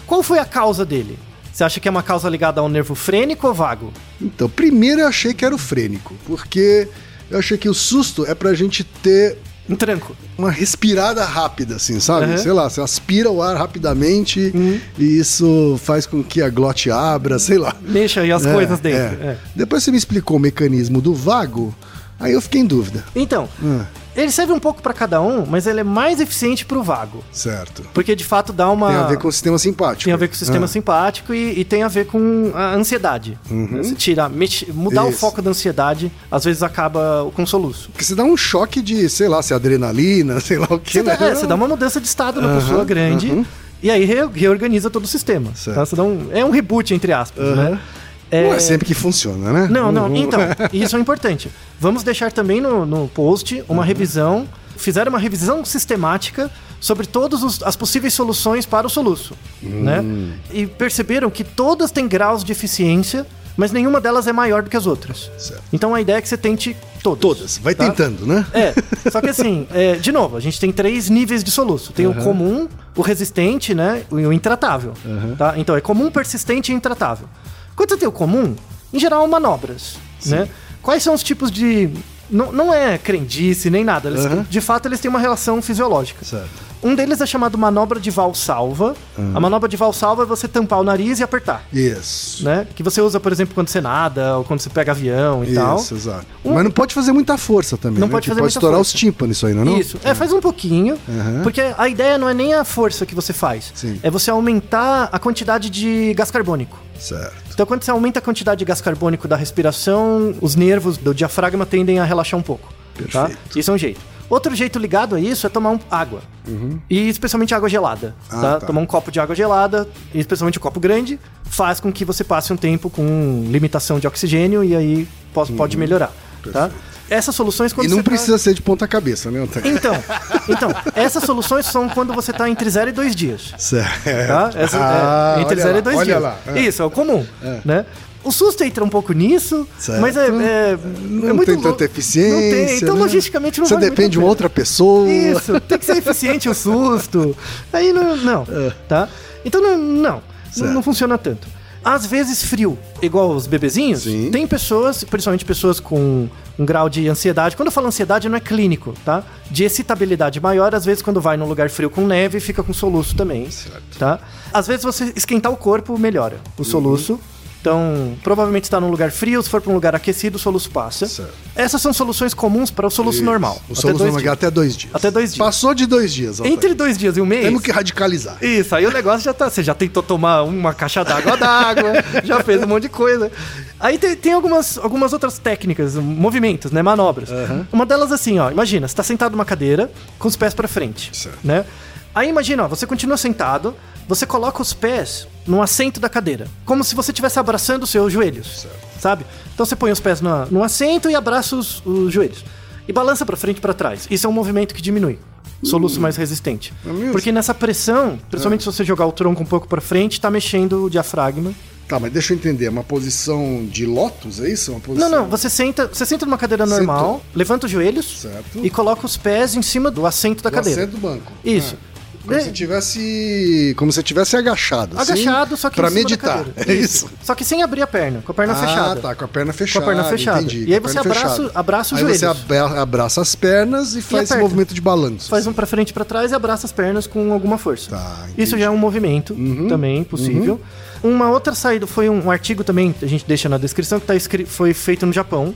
Qual foi a causa dele? Você acha que é uma causa ligada ao nervo frênico ou vago? Então, primeiro eu achei que era o frênico, porque eu achei que o susto é pra gente ter Um tranco. uma respirada rápida, assim, sabe? Uhum. Sei lá, você aspira o ar rapidamente e isso faz com que a glote abra, sei lá. Mexa aí as É, coisas dentro. é. é. Depois você me explicou o mecanismo do vago, aí eu fiquei em dúvida. Então, Ah, ele serve um pouco pra cada um, mas ele é mais eficiente pro vago. certo. Porque de fato dá uma. Tem a ver com o sistema simpático. Tem a ver com o sistema Ah, simpático e, e tem a ver com a ansiedade. Você tira, mexe- mudar o Uhum. Isso. foco da ansiedade, às vezes acaba com soluço. Porque você dá um choque de, sei lá, se é adrenalina, sei lá o que, Você, dá, né? é, você dá uma mudança de estado na Aham, pessoa grande aham. e aí re- reorganiza todo o sistema. Certo. Tá? Você dá um, é um reboot, entre aspas, né? Não é sempre que funciona, né? Não, não. Uhum. Então, isso é importante. Vamos deixar também no, no post uma Uhum. revisão. Fizeram uma revisão sistemática sobre todas as possíveis soluções para o soluço. Né? Hum. E perceberam que todas têm graus de eficiência, mas nenhuma delas é maior do que as outras. Certo. Então a ideia é que você tente todas. Todas. Vai tá? tentando, né? É, só que assim, é, de novo, a gente tem três níveis de soluço. Tem o comum, o resistente, né? E o intratável. Tá? Então é comum, persistente e intratável. Quando você tem o comum, em geral, manobras. Né? Quais são os tipos de. Não, não é crendice nem nada. Eles- Aham. De fato, eles têm uma relação fisiológica. Certo. Um deles é chamado manobra de valsalva. A manobra de valsalva é você tampar o nariz e apertar. Isso. Né? Que você usa, por exemplo, quando você nada ou quando você pega avião e tal. Isso, exato. Mas não pode fazer muita força também. Não né? pode fazer pode muita estourar força. os tímpanos isso aí, não é? não? Isso. É, faz um pouquinho. Porque a ideia não é nem a força que você faz. Sim. É você aumentar a quantidade de gás carbônico. Certo. Então, quando você aumenta a quantidade de gás carbônico da respiração, os nervos do diafragma tendem a relaxar um pouco. Tá? Perfeito. Isso é um jeito. Outro jeito ligado a isso é tomar um- água. E especialmente água gelada. Ah, tá? tá. Tomar um copo de água gelada, especialmente um copo grande, faz com que você passe um tempo com limitação de oxigênio e aí pode, pode melhorar. Tá? Essas soluções quando Uhum. e não tá- precisa ser de ponta cabeça, né, Antônio? então, então, essas soluções são quando você tá entre 0 e 2 dias. Certo. Tá? Essa, Ah, é, entre olha 0 lá, e 2 olha dias. lá. É. Isso, é o comum. Né? O susto entra um pouco nisso, Certo. mas é, é, Não é muito tem tanta eficiência. Não tem, então né? logisticamente não Você vale depende de uma outra pessoa. Isso, tem que ser eficiente o susto. Aí não, não tá? Então não, não, não, É. Certo. não funciona tanto. Às vezes frio, igual os bebezinhos, Sim. tem pessoas, principalmente pessoas com um grau de ansiedade. Quando eu falo ansiedade, não é clínico, tá? De excitabilidade maior, às vezes quando vai num lugar frio com neve, fica com soluço também, Certo. tá? Às vezes você esquentar o corpo melhora o Uhum. Então, provavelmente está num lugar frio, se for para um lugar aquecido, o soluço passa. Certo. Essas são soluções comuns para o soluço Isso. normal. O até soluço dois normal é dias. até dois dias. Até dois dias. Passou de dois dias. Entre dois dias e um mês. Temos que radicalizar. Isso, aí o negócio já tá. Você já tentou tomar uma caixa d'água d'água, já fez um monte de coisa. Aí tem, tem algumas, algumas outras técnicas, movimentos, né? Manobras. Uma delas assim, ó. Imagina, você tá sentado numa cadeira com os pés pra frente. Certo. Né? Aí imagina, ó, você continua sentado, você coloca os pés no assento da cadeira. Como se você estivesse abraçando os seus joelhos. Sabe? Então você põe os pés no, no assento e abraça os, os joelhos. E balança pra frente e pra trás. Isso é um movimento que diminui. Soluço mais resistente. É? Porque nessa pressão, principalmente se você jogar o tronco um pouco pra frente, tá mexendo o diafragma. Tá, mas deixa eu entender. É uma posição de lótus, é isso? Uma Não, posição... não, você senta, você senta numa cadeira normal, levanta os joelhos Certo. e coloca os pés em cima do assento da Do cadeira. assento do banco. Isso. Ah, como É. se tivesse. Como se tivesse agachado. assim, Agachado, só que Pra meditar. É isso. Só que sem abrir a perna, com a perna ah, fechada. tá, com a perna Com fechada. a perna fechada. Entendi, E com aí você abraça, abraça os Aí joelhos. você abra- abraça as pernas e faz esse aperta. movimento de balanço. Faz um pra frente e pra trás e abraça as pernas com alguma força. Tá. Isso já é um movimento também possível. Uma outra saída foi um, um artigo também, a gente deixa na descrição, que tá foi feito no Japão,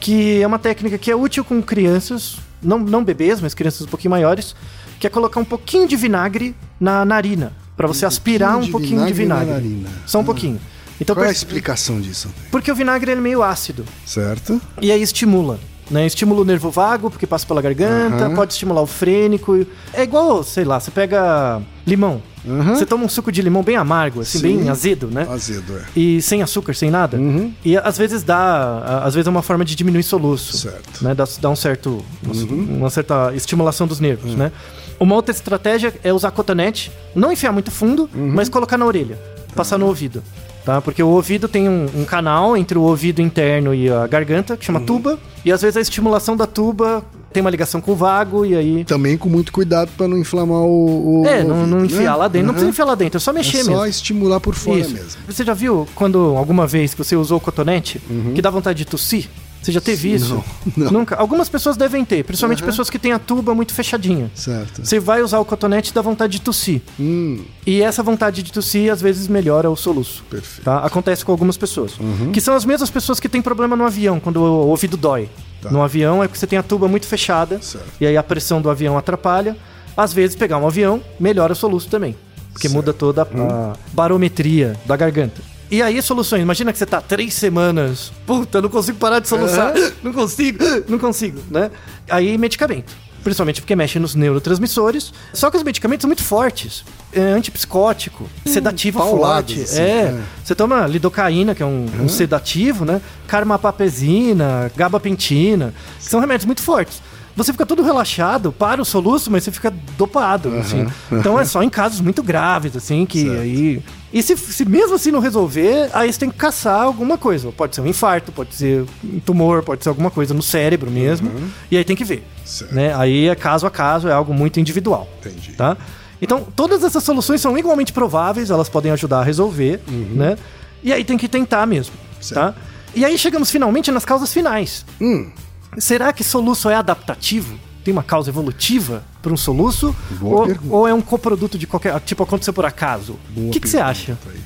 que é uma técnica que é útil com crianças, não, não bebês, mas crianças um pouquinho maiores, que é colocar um pouquinho de vinagre na narina, pra você aspirar um de pouquinho de vinagre vinagre. na narina. Só um pouquinho. Então, Qual é a explicação disso? porque o vinagre ele é meio ácido. Certo? E aí estimula. Né? Estimula o nervo vago, porque passa pela garganta, Aham. pode estimular o frênico. É igual, sei lá, você pega limão. Aham. Você toma um suco de limão bem amargo, assim, Sim. bem azedo, né? Azedo, é. E sem açúcar, sem nada. Uhum. E às vezes dá. Às vezes é uma forma de diminuir soluço. Certo. Né? Dá, dá um certo. Uhum. Uma certa estimulação dos nervos, né? Uma outra estratégia é usar cotonete, não enfiar muito fundo, Uhum. mas colocar na orelha, passar no ouvido. Tá? Porque o ouvido tem um, um canal entre o ouvido interno e a garganta, que chama Uhum. tuba, e às vezes a estimulação da tuba tem uma ligação com o vago e aí. Também com muito cuidado pra não inflamar o. o É, não, não ouvido, enfiar né? lá dentro. Não Aham. precisa enfiar lá dentro, é só É mexer só mesmo. estimular por fora Isso. mesmo. Você já viu quando alguma vez que você usou cotonete que dá vontade de tossir? Você já teve isso? não, não. Nunca. Algumas pessoas devem ter, principalmente pessoas que têm a tuba muito fechadinha. Certo. Você vai usar o cotonete e dá vontade de tossir. Hum, E essa vontade de tossir às vezes melhora o soluço. perfeito. Tá? Acontece com algumas pessoas. Que são as mesmas pessoas que têm problema no avião, quando o ouvido dói. Tá. No avião é porque você tem a tuba muito fechada. Certo. E aí a pressão do avião atrapalha. Às vezes, pegar um avião melhora o soluço também. Porque Certo. muda toda a, a barometria da garganta. E aí, soluções. Imagina que você tá três semanas. Puta, não consigo parar de soluçar. Não consigo, não consigo, né? Aí, medicamento. Principalmente porque mexe nos neurotransmissores. Só que os medicamentos são muito fortes. É antipsicótico, sedativo paulados, forte. assim, é. é. Você toma lidocaína, que é um, um sedativo, né? Carmapapesina, gabapentina, são remédios muito fortes. Você fica todo relaxado, para o soluço, mas você fica dopado, assim. Então é só em casos muito graves, assim, que Certo. aí... E se, se mesmo assim não resolver, aí você tem que caçar alguma coisa. Pode ser um infarto, pode ser um tumor, pode ser alguma coisa no cérebro mesmo. E aí tem que ver. Certo. Né? Aí é caso a caso, é algo muito individual. Entendi. Tá? Então, todas essas soluções são igualmente prováveis, elas podem ajudar a resolver, né? E aí tem que tentar mesmo, tá? E aí chegamos finalmente nas causas finais. Hum, Será que soluço é adaptativo? Tem uma causa evolutiva para um soluço? Ou, ou é um coproduto de qualquer. Tipo, aconteceu por acaso? boa O que, que você acha? aí.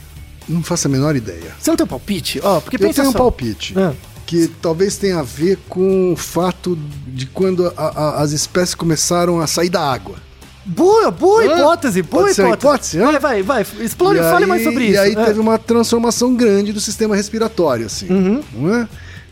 Não faço a menor ideia. Você não tem um palpite? Ó, porque Eu tenho um só. palpite. Ah. Que talvez tenha a ver com o fato de quando a- a- as espécies começaram a sair da água. Boa, boa Hã? hipótese, boa Pode hipótese. hipótese, hã? vai, vai, vai. Explore, E fale aí- mais sobre e isso. aí Ah. teve uma transformação grande do sistema respiratório, assim. Não é?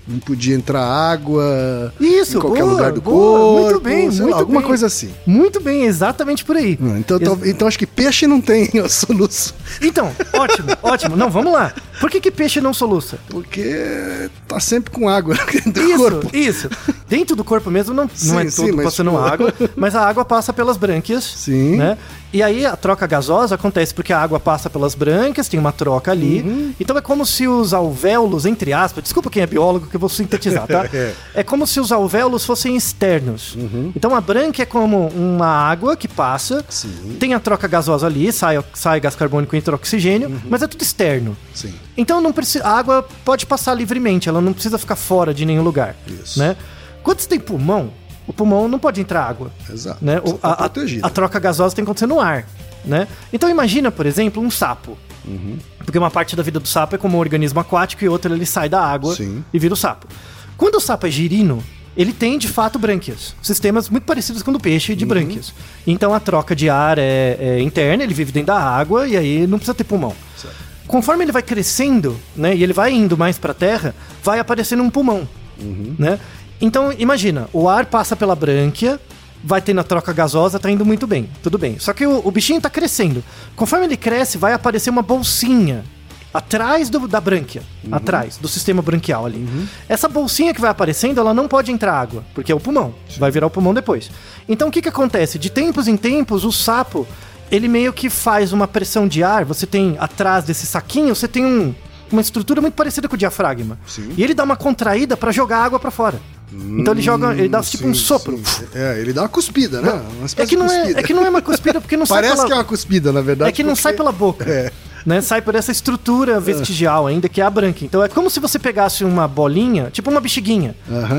Não podia entrar água Isso, em qualquer boa, lugar do boa, corpo. muito bem, muito lá, alguma bem. coisa assim. Muito bem, exatamente por aí. Então, Ex- então acho que peixe não tem soluço. Então, ótimo, ótimo. Não, vamos lá. Por que, que peixe não soluça? Porque tá sempre com água dentro do Isso, corpo. isso. Dentro do corpo mesmo não, Sim, não é sim, tudo mas, passando tipo- água, mas a água passa pelas brânquias. Sim. Né? E aí a troca gasosa acontece porque a água passa pelas brânquias, tem uma troca ali. Uhum. Então é como se os alvéolos, entre aspas, desculpa quem é biólogo que eu vou sintetizar, tá? É. é como se os alvéolos fossem externos. Uhum. Então a brânquia é como uma água que passa, Sim. tem a troca gasosa ali, sai, sai gás carbônico e entra oxigênio, Uhum. mas é tudo externo. Sim. Então não precisa, a água pode passar livremente, ela não precisa ficar fora de nenhum lugar. Isso. Né? Quando você tem pulmão, o pulmão não pode entrar água. Exato. Né? O- tá a, a- troca gasosa tem que acontecer no ar. Né? Então imagina, por exemplo, um sapo. Uhum. Porque uma parte da vida do sapo é como um organismo aquático e outra ele sai da água Sim. e vira o sapo. Quando o sapo é girino, ele tem de fato brânquias. Sistemas muito parecidos com o do peixe de brânquias. Então a troca de ar é, é interna, ele vive dentro da água e aí não precisa ter pulmão. Conforme ele vai crescendo, né, e ele vai indo mais para a terra, vai aparecendo um pulmão, né? Então imagina, o ar passa pela brânquia, vai tendo a troca gasosa, tá indo muito bem, tudo bem. Só que o, o bichinho tá crescendo. Conforme ele cresce, vai aparecer uma bolsinha atrás do- da brânquia, atrás do sistema branquial ali. Essa bolsinha que vai aparecendo, ela não pode entrar água, porque é o pulmão, vai virar o pulmão depois. Então o que que acontece? De tempos em tempos, o sapo, ele meio que faz uma pressão de ar, você tem atrás desse saquinho, você tem um- uma estrutura muito parecida com o diafragma. Sim. E ele dá uma contraída para jogar água para fora. Então ele joga, ele dá tipo um Hum, Sim, sopro. sim. É, ele dá uma cuspida, né? Uma É que, não é, cuspida. é que não é uma cuspida porque não sai Parece pela... que é uma cuspida, na verdade. É que não porque- sai pela boca. É. Né? Sai por essa estrutura vestigial ainda, que é a branca. Então é como se você pegasse uma bolinha, tipo uma bexiguinha,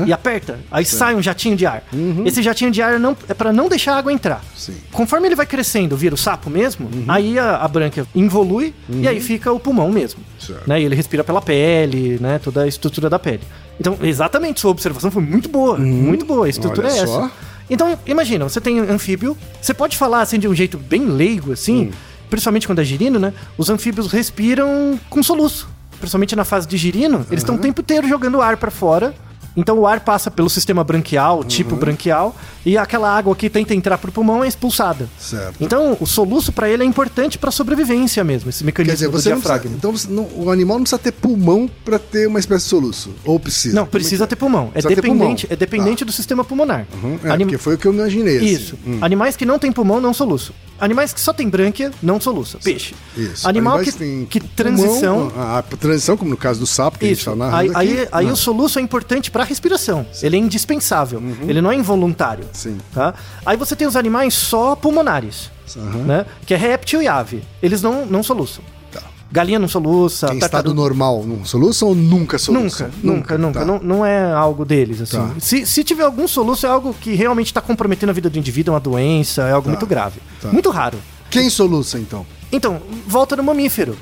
e aperta, aí sai um jatinho de ar. Esse jatinho de ar não, é para não deixar a água entrar. Sim. Conforme ele vai crescendo, vira o sapo mesmo, aí a, a branca involui e aí fica o pulmão mesmo. Certo. Né? E ele respira pela pele, né? Toda a estrutura da pele. Então, exatamente, sua observação foi muito boa. Muito boa. A estrutura Olha é só. essa. Então, imagina, você tem anfíbio, você pode falar assim de um jeito bem leigo, assim, Hum. principalmente quando é girino, né? Os anfíbios respiram com soluço. Principalmente na fase de girino, eles estão o tempo inteiro jogando ar pra fora. Então o ar passa pelo sistema branquial, tipo Uhum. branquial, e aquela água que tenta entrar pro pulmão é expulsada. Certo. Então o soluço pra ele é importante pra sobrevivência mesmo, esse Quer mecanismo dizer, do você diafragma. então você não- o animal não precisa ter pulmão pra ter uma espécie de soluço. Ou precisa? Não, é precisa ter pulmão. É Precisa dependente, pulmão. é dependente do sistema pulmonar. Uhum, É, Anim- porque foi o que eu imaginei. assim. Isso. Hum. Animais que não têm pulmão não soluçam. Animais que só tem brânquia não soluça. Peixe. Isso. Animal Animais que, que pulmão, transição. A, a transição, como no caso do sapo que Isso. a gente tá Aí, narrando aí, aqui. aí não. o soluço é importante para a respiração. Ele é indispensável. Ele não é involuntário. Sim. Tá? Aí você tem os animais só pulmonares, Aham. né? Que é réptil e ave. Eles não, não soluçam. Tá. Galinha não soluça. Em estado tartaruga- normal, não soluça ou nunca soluça? Nunca, nunca, nunca. tá. Não, não é algo deles, assim. Tá. Se, se tiver algum soluço, é algo que realmente está comprometendo a vida do indivíduo, é uma doença, é algo muito grave. Tá. Muito raro. Quem soluça, então? Então, volta no mamífero.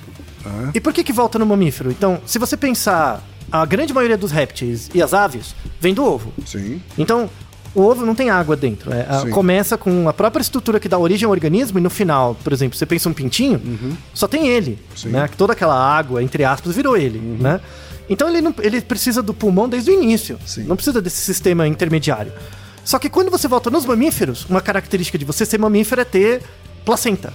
E por que que volta no mamífero? Então, se você pensar, a grande maioria dos répteis e as aves vem do ovo. Sim. Então, o ovo não tem água dentro. É, a- Sim. começa com a própria estrutura que dá origem ao organismo e no final, por exemplo, você pensa um pintinho, só tem ele. Uhum. Sim. Uhum. Né? Toda aquela água, entre aspas, virou ele. Né? Então ele, não, ele precisa do pulmão desde o início. Sim. Não precisa desse sistema intermediário. Só que quando você volta nos mamíferos, uma característica de você ser mamífero é ter placenta.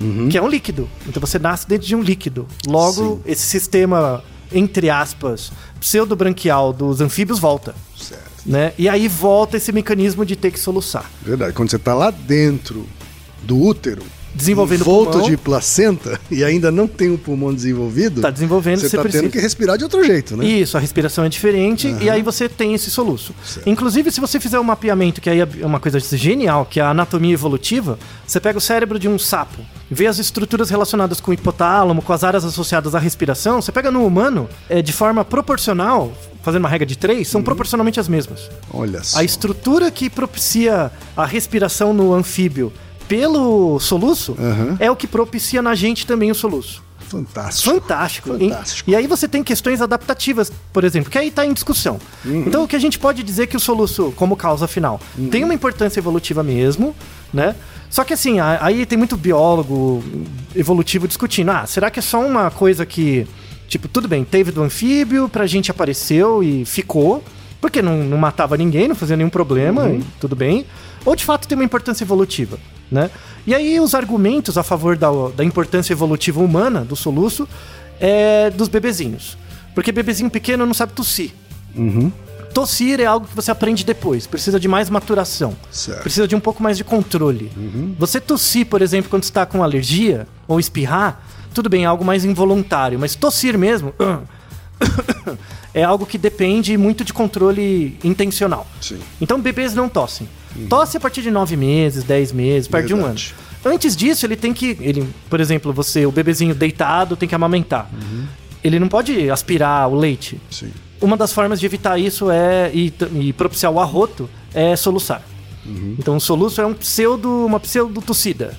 Uhum. Que é um líquido. Então você nasce dentro de um líquido. Logo, esse sistema, entre aspas, pseudobranquial dos anfíbios volta Certo. né? E aí volta esse mecanismo de ter que soluçar. Verdade. Quando você tá lá dentro do útero, Desenvolvendo o envolto pulmão. de placenta e ainda não tem o pulmão desenvolvido, Tá desenvolvendo, você você tá precisa. tendo que respirar de outro jeito, né? Isso, a respiração é diferente e aí você tem esse soluço. Certo. Inclusive, se você fizer um mapeamento, que aí é uma coisa genial, que é a anatomia evolutiva, você pega o cérebro de um sapo, vê as estruturas relacionadas com o hipotálamo, com as áreas associadas à respiração, você pega no humano, é, de forma proporcional, fazendo uma regra de três, Uhum. são proporcionalmente as mesmas. Olha só. A estrutura que propicia a respiração no anfíbio pelo soluço Aham. é o que propicia na gente também o soluço. Fantástico. Fantástico. Fantástico. E, e aí você tem questões adaptativas, por exemplo, que aí está em discussão. Uhum. Então o que a gente pode dizer que o soluço, como causa final, Uhum. tem uma importância evolutiva mesmo, né? Só que assim, aí tem muito biólogo evolutivo discutindo, ah, será que é só uma coisa que, tipo, tudo bem, teve do anfíbio, pra gente apareceu e ficou, porque não, não matava ninguém, não fazia nenhum problema, Uhum. tudo bem. Ou de fato tem uma importância evolutiva, né? E aí os argumentos a favor da, da importância evolutiva humana do soluço é dos bebezinhos. Porque bebezinho pequeno não sabe tossir. Tossir é algo que você aprende depois, precisa de mais maturação. Certo. Precisa de um pouco mais de controle. Você tossir, por exemplo, quando está com alergia ou espirrar, tudo bem, é algo mais involuntário, mas tossir mesmo é algo que depende muito de controle intencional. Sim. Então bebês não tossem. Tosse a partir de 9 meses, 10 meses, perto de um ano. Antes disso, ele tem que. Ele, por exemplo, você, o bebezinho deitado, tem que amamentar. Ele não pode aspirar o leite. Sim. Uma das formas de evitar isso é e, e propiciar o arroto é soluçar. Então o soluço é um pseudo, uma pseudo tossida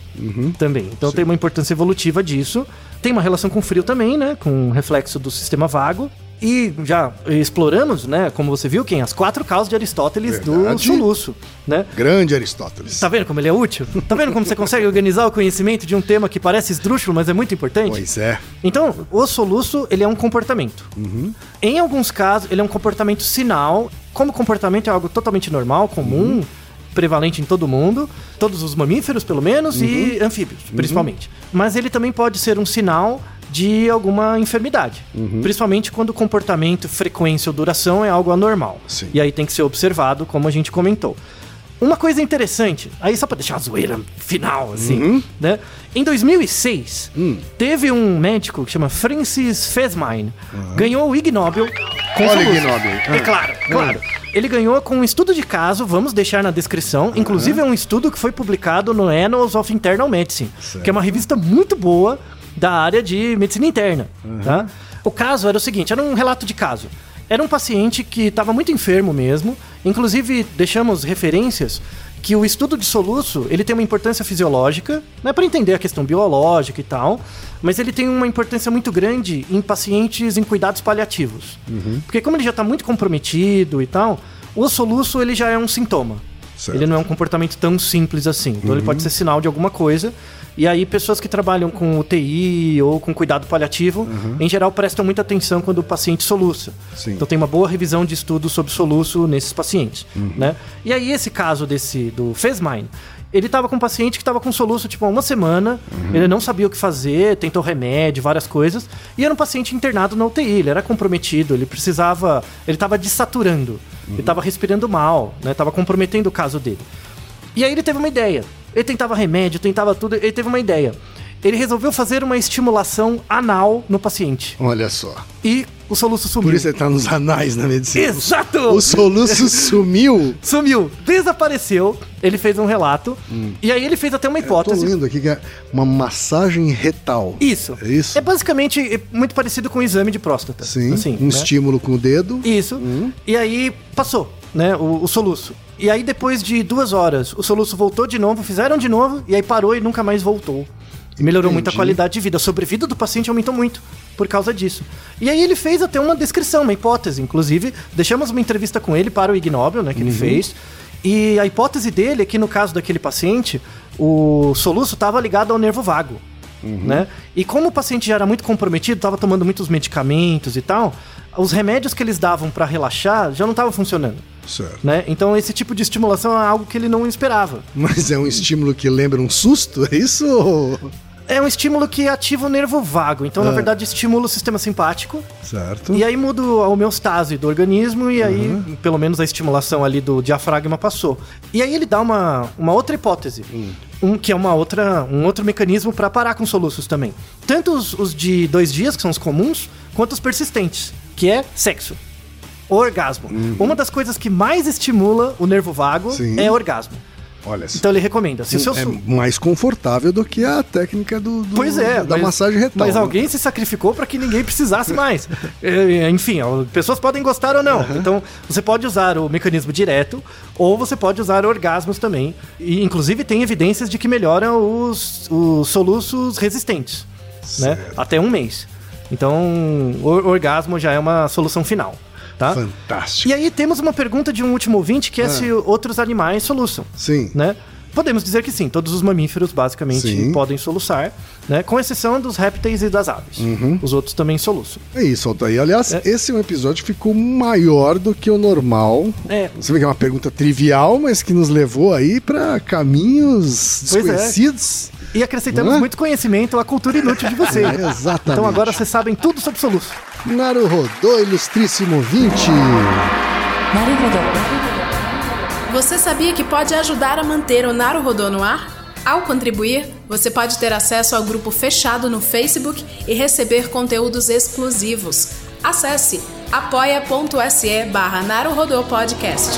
também. Então tem uma importância evolutiva disso. Tem uma relação com o frio também, né? Com o reflexo do sistema vago. E já exploramos, né? Como você viu, quem? As quatro causas de Aristóteles do Verdade. soluço, né? Grande Aristóteles. Tá vendo como ele é útil? Tá vendo como você consegue organizar o conhecimento de um tema que parece esdrúxulo, mas é muito importante? Pois é. Então, o soluço, ele é um comportamento. Em alguns casos, ele é um comportamento sinal. Como comportamento é algo totalmente normal, comum, prevalente em todo mundo, todos os mamíferos, pelo menos, e anfíbios, principalmente. Mas ele também pode ser um sinal de alguma enfermidade. Principalmente quando o comportamento, frequência ou duração é algo anormal. Sim. E aí tem que ser observado, como a gente comentou. Uma coisa interessante, aí só pra deixar uma zoeira final, assim, Uhum. né? Em 2006, Hum. teve um médico que chama Francis Fesmine, ganhou o Ig Nobel com Olha o. Ig Nobel. É Ah. claro, claro. Ele ganhou com um estudo de caso, vamos deixar na descrição. Inclusive é um estudo que foi publicado no Annals of Internal Medicine, Certo. que é uma revista muito boa da área de medicina interna, tá? O caso era o seguinte, era um relato de caso. Era um paciente que estava muito enfermo mesmo. Inclusive, deixamos referências que o estudo de soluço ele tem uma importância fisiológica, né, para entender a questão biológica e tal, mas ele tem uma importância muito grande em pacientes em cuidados paliativos. Porque como ele já está muito comprometido e tal, o soluço ele já é um sintoma. Certo. Ele não é um comportamento tão simples assim. Então ele pode ser sinal de alguma coisa. E aí pessoas que trabalham com UTI ou com cuidado paliativo, em geral prestam muita atenção quando o paciente soluça. Sim. Então tem uma boa revisão de estudos sobre soluço nesses pacientes, né? E aí esse caso desse do Fesmine, ele estava com um paciente que estava com soluço tipo há uma semana, ele não sabia o que fazer, tentou remédio, várias coisas, e era um paciente internado na UTI, ele era comprometido, ele precisava, ele estava desaturando, ele estava respirando mal, né? Tava comprometendo o caso dele. E aí ele teve uma ideia. Ele tentava remédio, tentava tudo. Ele teve uma ideia. Ele resolveu fazer uma estimulação anal no paciente. Olha só. E o soluço sumiu. Por isso ele tá nos anais na medicina. Exato! O soluço sumiu. Sumiu, desapareceu. Ele fez um relato. E aí ele fez até uma Hum. Tô hipótese. lendo aqui que é uma massagem retal. Isso. É isso? É basicamente muito parecido com o exame de próstata. Sim, Assim, um né? estímulo com o dedo. Isso. E aí passou, né? O, o soluço. E aí, depois de duas horas, o soluço voltou de novo, fizeram de novo, e aí parou e nunca mais voltou. E melhorou muito a Entendi. qualidade de vida. A sobrevida do paciente aumentou muito por causa disso. E aí ele fez até uma descrição, uma hipótese. Inclusive, deixamos uma entrevista com ele para o Ig Nobel, né? Que ele fez. E a hipótese dele é que no caso daquele paciente, o soluço estava ligado ao nervo vago. Né? E como o paciente já era muito comprometido, estava tomando muitos medicamentos e tal, os remédios que eles davam para relaxar já não estavam funcionando. Certo. Né? Então esse tipo de estimulação é algo que ele não esperava. Mas é um estímulo que lembra um susto? É isso? É um estímulo que ativa o nervo vago. Então, na Ah. verdade, estimula o sistema simpático. Certo. E aí muda a homeostase do organismo e aí, pelo menos, a estimulação ali do diafragma passou. E aí ele dá uma, uma outra hipótese. Um, que é uma outra, um outro mecanismo para parar com soluços também. Tanto os, os de dois dias, que são os comuns, quanto os persistentes, que é sexo. Orgasmo. Uma das coisas que mais estimula o nervo vago Sim. é orgasmo. Olha só. Então ele recomenda. Se o seu é mais confortável do que a técnica do, do- Pois é, da mas- massagem retal. Mas né? alguém se sacrificou para que ninguém precisasse mais. É, Enfim, ó, pessoas podem gostar ou não. Então, você pode usar o mecanismo direto ou você pode usar orgasmos também. E, inclusive, tem evidências de que melhora os, os soluços resistentes, né? Até um mês. Então, o orgasmo já é uma solução final, tá? Fantástico. E aí temos uma pergunta de um último ouvinte que é Ah. se outros animais soluçam Sim. né? Podemos dizer que sim, todos os mamíferos basicamente Sim. podem soluçar, né? Com exceção dos répteis e das aves. Uhum. Os outros também soluçam. É isso, Altair. Aliás, É. esse é um episódio que ficou maior do que o normal. É. Você vê que é uma pergunta trivial, mas que nos levou aí pra caminhos Pois é. desconhecidos. E acrescentamos Não é? muito conhecimento à cultura inútil de vocês. É, exatamente. Então agora vocês sabem tudo sobre soluço. Naruhodô Ilustríssimo 20. Naruhodô. Você sabia que pode ajudar a manter o Naruhodô no ar? Ao contribuir, você pode ter acesso ao grupo fechado no Facebook e receber conteúdos exclusivos. Acesse apoia.se barra Podcast.